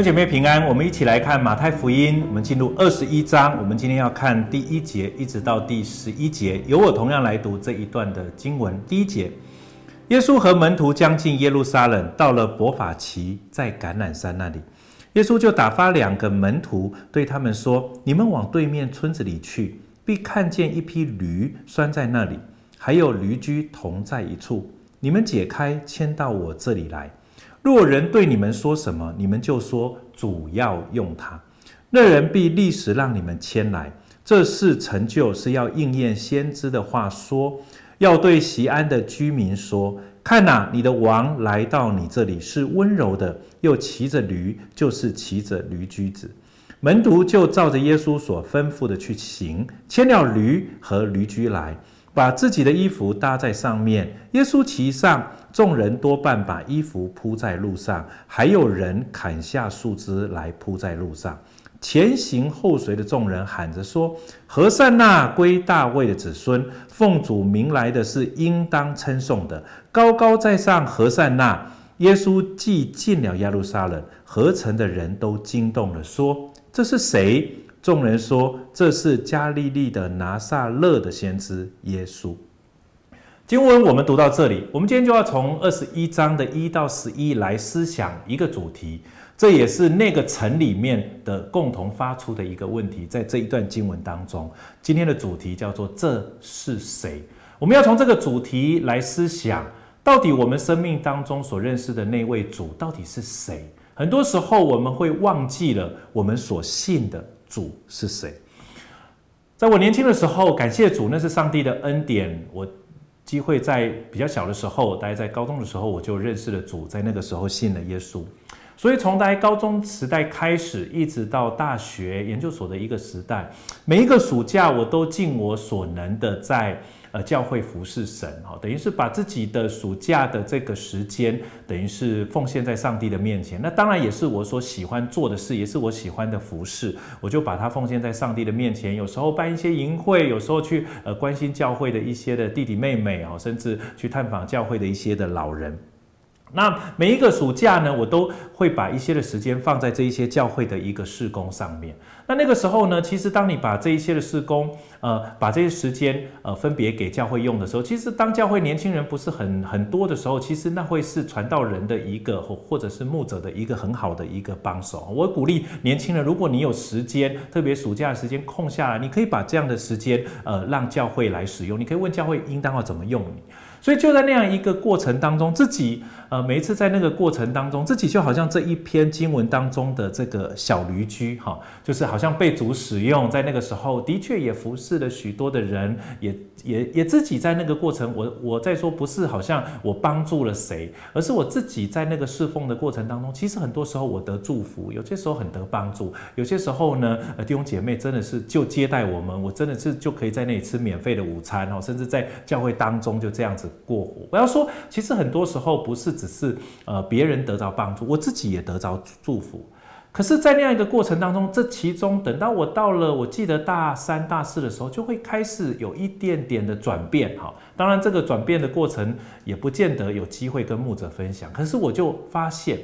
兄姐妹平安，我们一起来看马太福音。我们进入二十一章，我们今天要看第一节一直到第十一节。由我同样来读这一段的经文。第一节，耶稣和门徒将近耶路撒冷，到了伯法其，在橄榄山那里，耶稣就打发两个门徒，对他们说：“你们往对面村子里去，必看见一匹驴拴在那里，还有驴驹同在一处，你们解开，牵到我这里来。”若人对你们说什么，你们就说主要用它，那人必立时让你们牵来。这事成就是要应验先知的话说，要对锡安的居民说：看呐，你的王来到你这里，是温柔的，又骑着驴，就是骑着驴驹子。门徒就照着耶稣所吩咐的去行，牵了驴和驴驹来。把自己的衣服搭在上面，耶稣骑上，众人多半把衣服铺在路上，还有人砍下树枝来铺在路上。前行后随的众人喊着说：“何善那归大卫的子孙，奉主名来的是应当称颂的，高高在上，何善那。”耶稣既进了耶路撒冷，合城的人都惊动了，说：“这是谁？”众人说：“这是加利利的拿撒勒的先知耶稣。”经文我们读到这里，我们今天就要从二十一章的一到十一来思想一个主题，这也是那个城里面的共同发出的一个问题。在这一段经文当中，今天的主题叫做“这是谁”。我们要从这个主题来思想，到底我们生命当中所认识的那位主到底是谁？很多时候我们会忘记了我们所信的。主是谁？在我年轻的时候，感谢主，那是上帝的恩典。我机会在比较小的时候，大概在高中的时候，我就认识了主，在那个时候信了耶稣。所以从大概高中时代开始，一直到大学研究所的一个时代，每一个暑假，我都尽我所能的在。呃，教会服侍神，哈，等于是把自己的暑假的这个时间，等于是奉献在上帝的面前。那当然也是我所喜欢做的事，也是我喜欢的服侍。我就把它奉献在上帝的面前。有时候办一些营会，有时候去呃关心教会的一些的弟弟妹妹啊，甚至去探访教会的一些的老人。那每一个暑假呢，我都会把一些的时间放在这一些教会的一个事工上面。那那个时候呢，其实当你把这一些的施工，呃，把这些时间呃分别给教会用的时候，其实当教会年轻人不是很很多的时候，其实那会是传道人的一个或或者是牧者的一个很好的一个帮手。我鼓励年轻人，如果你有时间，特别暑假的时间空下来，你可以把这样的时间呃让教会来使用，你可以问教会应当要怎么用你。所以就在那样一个过程当中，自己呃每一次在那个过程当中，自己就好像这一篇经文当中的这个小驴驹哈，就是好像被主使用，在那个时候的确也服侍了许多的人，也也也自己在那个过程，我我在说不是好像我帮助了谁，而是我自己在那个侍奉的过程当中，其实很多时候我得祝福，有些时候很得帮助，有些时候呢，呃弟兄姐妹真的是就接待我们，我真的是就可以在那里吃免费的午餐哦，甚至在教会当中就这样子。过活，我要说，其实很多时候不是只是呃别人得着帮助，我自己也得着祝福。可是，在那样一个过程当中，这其中等到我到了，我记得大三、大四的时候，就会开始有一点点的转变。哈，当然这个转变的过程也不见得有机会跟牧者分享。可是我就发现。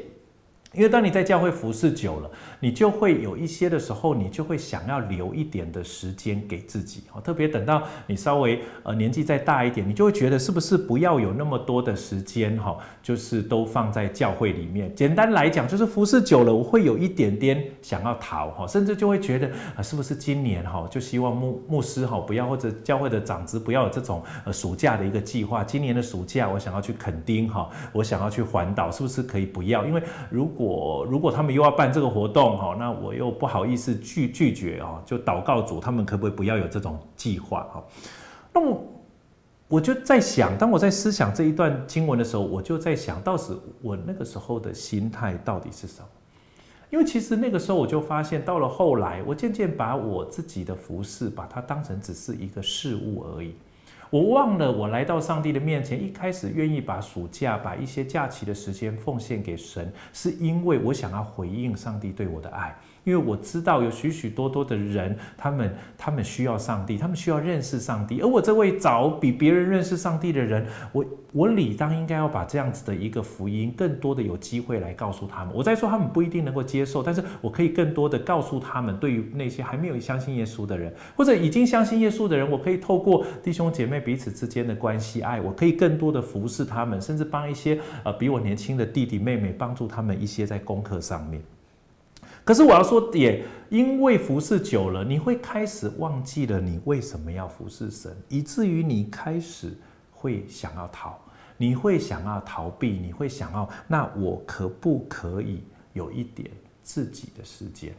因为当你在教会服侍久了，你就会有一些的时候，你就会想要留一点的时间给自己哦。特别等到你稍微呃年纪再大一点，你就会觉得是不是不要有那么多的时间哈，就是都放在教会里面。简单来讲，就是服侍久了，我会有一点点想要逃哈，甚至就会觉得啊，是不是今年哈，就希望牧牧师哈不要或者教会的长子不要有这种呃暑假的一个计划。今年的暑假我想要去垦丁哈，我想要去环岛，是不是可以不要？因为如果我如果他们又要办这个活动哈，那我又不好意思拒拒绝哦，就祷告主，他们可不可以不要有这种计划哈？那我我就在想，当我在思想这一段经文的时候，我就在想到时我那个时候的心态到底是什么？因为其实那个时候我就发现，到了后来，我渐渐把我自己的服饰把它当成只是一个事物而已。我忘了，我来到上帝的面前，一开始愿意把暑假、把一些假期的时间奉献给神，是因为我想要回应上帝对我的爱，因为我知道有许许多多的人，他们他们需要上帝，他们需要认识上帝。而我这位早比别人认识上帝的人，我我理当应该要把这样子的一个福音，更多的有机会来告诉他们。我在说他们不一定能够接受，但是我可以更多的告诉他们，对于那些还没有相信耶稣的人，或者已经相信耶稣的人，我可以透过弟兄姐妹彼此之间的关系爱，我可以更多的服侍他们，甚至帮一些呃比我年轻的弟弟妹妹，帮助他们一些在功课上面。可是我要说，也因为服侍久了，你会开始忘记了你为什么要服侍神，以至于你开始会想要逃，你会想要逃避，你会想要，那我可不可以有一点自己的时间？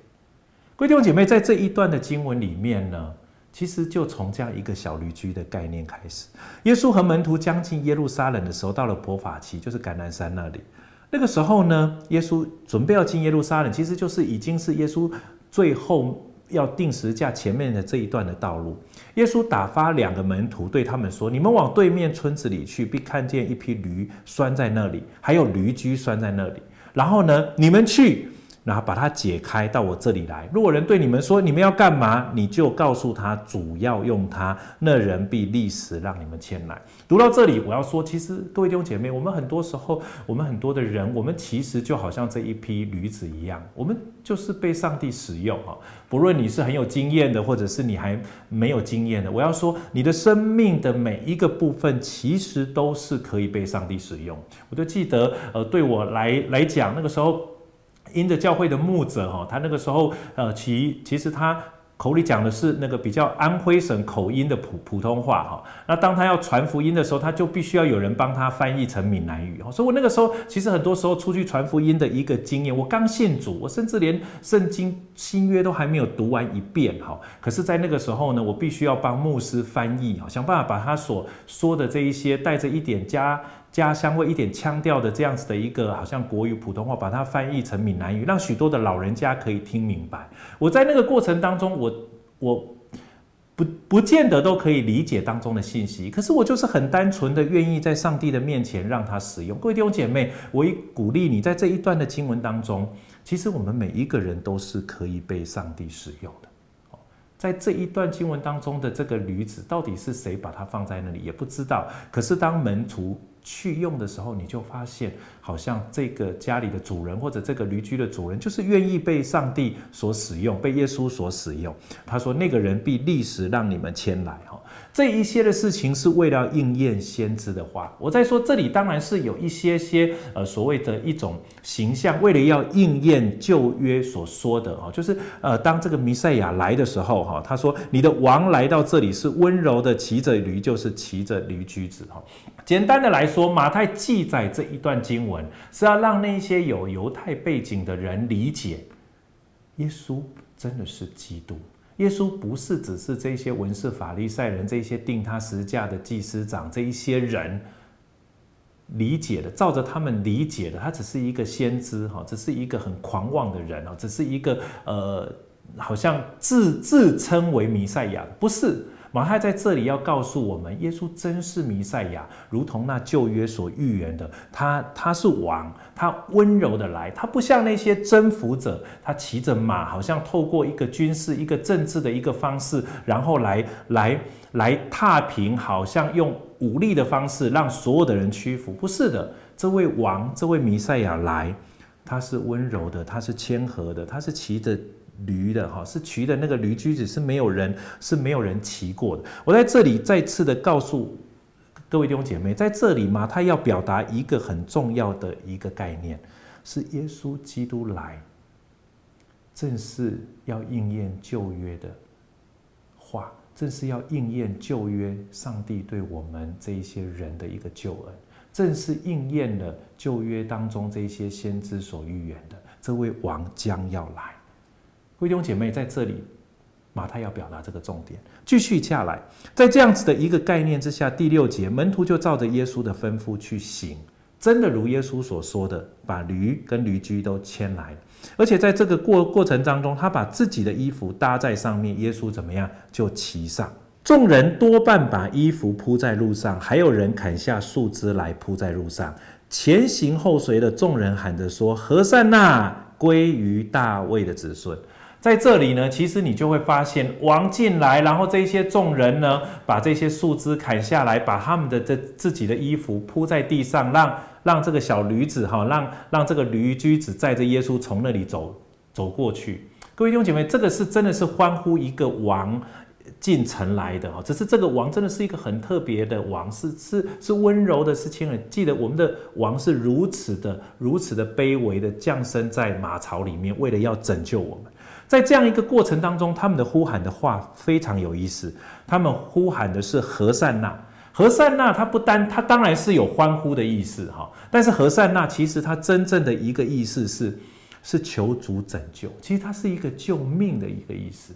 各位弟兄姐妹，在这一段的经文里面呢，其实就从这样一个小旅居的概念开始。耶稣和门徒将近耶路撒冷的时候，到了伯法其，就是橄榄山那里。那个时候呢，耶稣准备要进耶路撒冷，其实就是已经是耶稣最后要定时架前面的这一段的道路。耶稣打发两个门徒对他们说：“你们往对面村子里去，必看见一批驴拴在那里，还有驴驹拴在那里。然后呢，你们去。”然后把它解开到我这里来。如果人对你们说，你们要干嘛，你就告诉他主要用它，那人必立时让你们牵来。读到这里，我要说，其实各位弟兄姐妹，我们很多时候，我们很多的人，我们其实就好像这一批驴子一样，我们就是被上帝使用哈。不论你是很有经验的，或者是你还没有经验的，我要说，你的生命的每一个部分，其实都是可以被上帝使用。我就记得，呃，对我来来讲，那个时候。因着教会的牧者哈，他那个时候呃，其其实他口里讲的是那个比较安徽省口音的普普通话哈。那当他要传福音的时候，他就必须要有人帮他翻译成闽南语。所以我那个时候其实很多时候出去传福音的一个经验，我刚信主，我甚至连圣经新约都还没有读完一遍哈。可是，在那个时候呢，我必须要帮牧师翻译，想办法把他所说的这一些带着一点加。家乡味一点腔调的这样子的一个，好像国语普通话，把它翻译成闽南语，让许多的老人家可以听明白。我在那个过程当中，我我不不见得都可以理解当中的信息，可是我就是很单纯的愿意在上帝的面前让他使用。各位弟兄姐妹，我也鼓励你在这一段的经文当中，其实我们每一个人都是可以被上帝使用的。在这一段经文当中的这个驴子，到底是谁把它放在那里，也不知道。可是当门徒去用的时候，你就发现，好像这个家里的主人或者这个驴驹的主人，就是愿意被上帝所使用，被耶稣所使用。他说：“那个人必立时让你们迁来。”这一些的事情是为了应验先知的话。我在说这里当然是有一些些呃所谓的一种形象，为了要应验旧约所说的哈，就是呃当这个弥赛亚来的时候哈，他说：“你的王来到这里是温柔的骑着驴，就是骑着驴驹子。”哈。简单的来说，马太记载这一段经文，是要让那些有犹太背景的人理解，耶稣真的是基督。耶稣不是只是这些文士法利赛人，这些定他十字架的祭司长这一些人理解的，照着他们理解的，他只是一个先知哈，只是一个很狂妄的人哦，只是一个呃，好像自自称为弥赛亚，不是。马太在这里要告诉我们，耶稣真是弥赛亚，如同那旧约所预言的，他他是王，他温柔的来，他不像那些征服者，他骑着马，好像透过一个军事、一个政治的一个方式，然后来来来踏平，好像用武力的方式让所有的人屈服。不是的，这位王，这位弥赛亚来，他是温柔的，他是谦和的，他是骑着。驴的哈是骑的那个驴驹子是没有人是没有人骑过的。我在这里再次的告诉各位弟兄姐妹，在这里马太要表达一个很重要的一个概念，是耶稣基督来，正是要应验旧约的话，正是要应验旧约上帝对我们这一些人的一个救恩，正是应验了旧约当中这些先知所预言的，这位王将要来。弟兄姐妹，在这里，马太要表达这个重点。继续下来，在这样子的一个概念之下，第六节，门徒就照着耶稣的吩咐去行，真的如耶稣所说的，把驴跟驴驹都牵来。而且在这个过过程当中，他把自己的衣服搭在上面，耶稣怎么样就骑上。众人多半把衣服铺在路上，还有人砍下树枝来铺在路上。前行后随的众人喊着说：“和散那！归于大卫的子孙。”在这里呢，其实你就会发现王进来，然后这些众人呢，把这些树枝砍下来，把他们的这自己的衣服铺在地上，让让这个小驴子哈，让让这个驴驹子载着耶稣从那里走走过去。各位弟兄姐妹，这个是真的是欢呼一个王进城来的哈，只是这个王真的是一个很特别的王，是是是温柔的，是亲人。记得我们的王是如此的如此的卑微的降生在马槽里面，为了要拯救我们。在这样一个过程当中，他们的呼喊的话非常有意思。他们呼喊的是和善那，和善那，他不单，他当然是有欢呼的意思哈。但是和善那其实他真正的一个意思是，是求主拯救。其实它是一个救命的一个意思，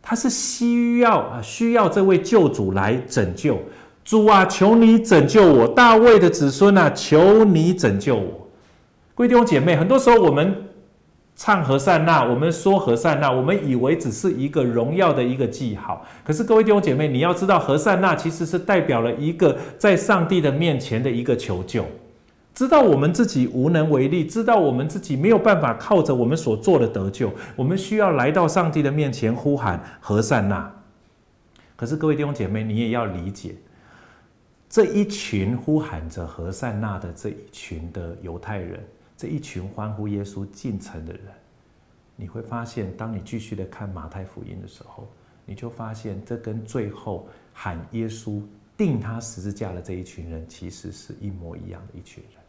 他是需要啊，需要这位救主来拯救。主啊，求你拯救我，大卫的子孙啊，求你拯救我。各位弟兄姐妹，很多时候我们。唱和善那，我们说和善那，我们以为只是一个荣耀的一个记号。可是各位弟兄姐妹，你要知道，和善那其实是代表了一个在上帝的面前的一个求救。知道我们自己无能为力，知道我们自己没有办法靠着我们所做的得救，我们需要来到上帝的面前呼喊和善那。可是各位弟兄姐妹，你也要理解，这一群呼喊着和善那的这一群的犹太人。这一群欢呼耶稣进城的人，你会发现，当你继续的看马太福音的时候，你就发现这跟最后喊耶稣钉他十字架的这一群人，其实是一模一样的一群人。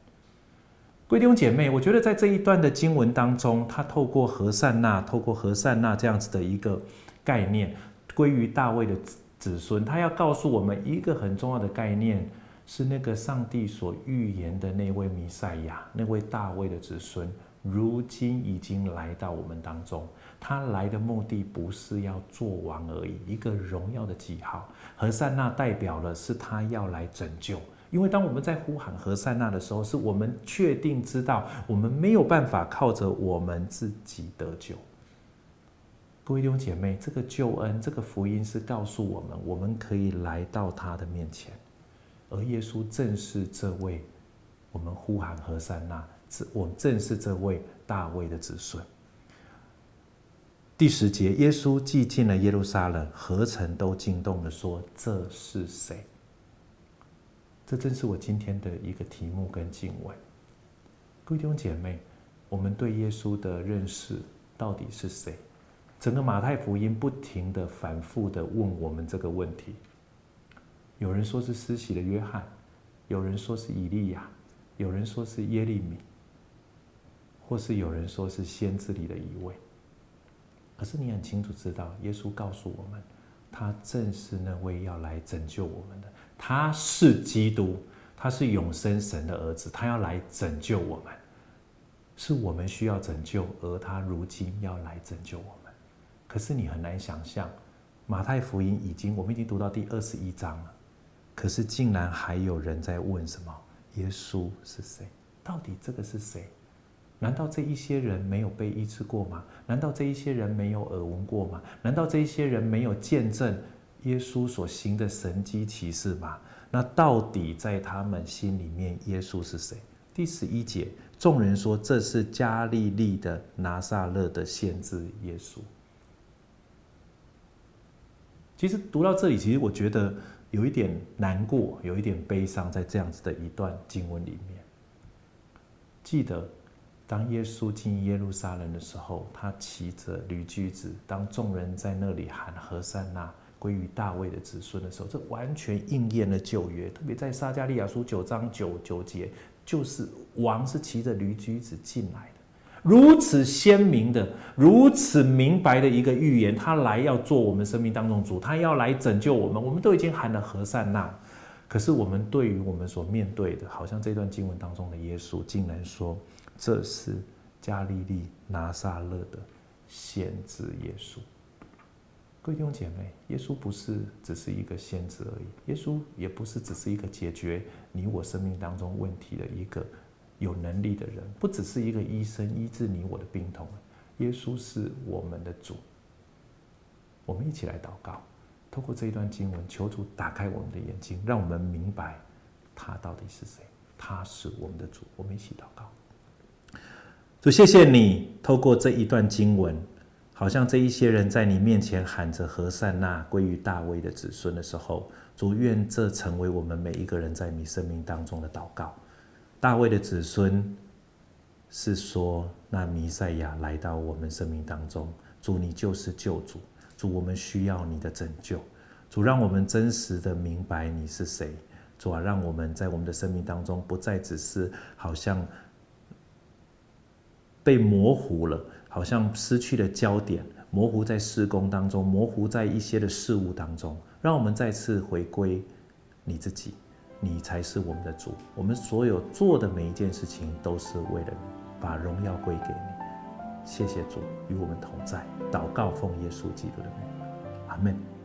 各位弟兄姐妹，我觉得在这一段的经文当中，他透过和善那，透过和善那这样子的一个概念，归于大卫的子子孙，他要告诉我们一个很重要的概念。是那个上帝所预言的那位弥赛亚，那位大卫的子孙，如今已经来到我们当中。他来的目的不是要做王而已，一个荣耀的记号。何善那代表了是他要来拯救，因为当我们在呼喊和散那的时候，是我们确定知道我们没有办法靠着我们自己得救。各位弟兄姐妹，这个救恩，这个福音是告诉我们，我们可以来到他的面前。而耶稣正是这位我们呼喊和散那，我们正是这位大卫的子孙。第十节，耶稣既进了耶路撒冷，何城都惊动地说：“这是谁？”这正是我今天的一个题目跟经文。各位弟兄姐妹，我们对耶稣的认识到底是谁？整个马太福音不停的、反复的问我们这个问题。有人说是施洗的约翰，有人说是以利亚，有人说是耶利米，或是有人说是先知里的一位。可是你很清楚知道，耶稣告诉我们，他正是那位要来拯救我们的，他是基督，他是永生神的儿子，他要来拯救我们，是我们需要拯救，而他如今要来拯救我们。可是你很难想象，马太福音已经，我们已经读到第二十一章了。可是，竟然还有人在问什么？耶稣是谁？到底这个是谁？难道这一些人没有被医治过吗？难道这一些人没有耳闻过吗？难道这一些人没有见证耶稣所行的神迹奇事吗？那到底在他们心里面，耶稣是谁？第十一节，众人说这是加利利的拿撒勒的先知耶稣。其实读到这里，其实我觉得。有一点难过，有一点悲伤，在这样子的一段经文里面。记得，当耶稣进耶路撒冷的时候，他骑着驴驹子。当众人在那里喊和散那归于大卫的子孙的时候，这完全应验了旧约。特别在撒迦利亚书九章九九节，就是王是骑着驴驹子进来的。如此鲜明的、如此明白的一个预言，他来要做我们生命当中主，他要来拯救我们。我们都已经喊了和善那，可是我们对于我们所面对的，好像这段经文当中的耶稣，竟然说这是加利利拿撒勒的先知耶稣。各位弟兄姐妹，耶稣不是只是一个先知而已，耶稣也不是只是一个解决你我生命当中问题的一个。有能力的人，不只是一个医生医治你我的病痛，耶稣是我们的主。我们一起来祷告，透过这一段经文，求主打开我们的眼睛，让我们明白他到底是谁。他是我们的主。我们一起祷告，主，谢谢你透过这一段经文，好像这一些人在你面前喊着和善那归于大卫的子孙的时候，主愿这成为我们每一个人在你生命当中的祷告。大卫的子孙是说，那弥赛亚来到我们生命当中，主你就是救主，主我们需要你的拯救，主让我们真实的明白你是谁，主啊，让我们在我们的生命当中不再只是好像被模糊了。好像失去了焦点，模糊在事工当中，模糊在一些的事物当中。让我们再次回归你自己，你才是我们的主。我们所有做的每一件事情都是为了你，把荣耀归给你。谢谢主与我们同在，祷告奉耶稣基督的名，阿门。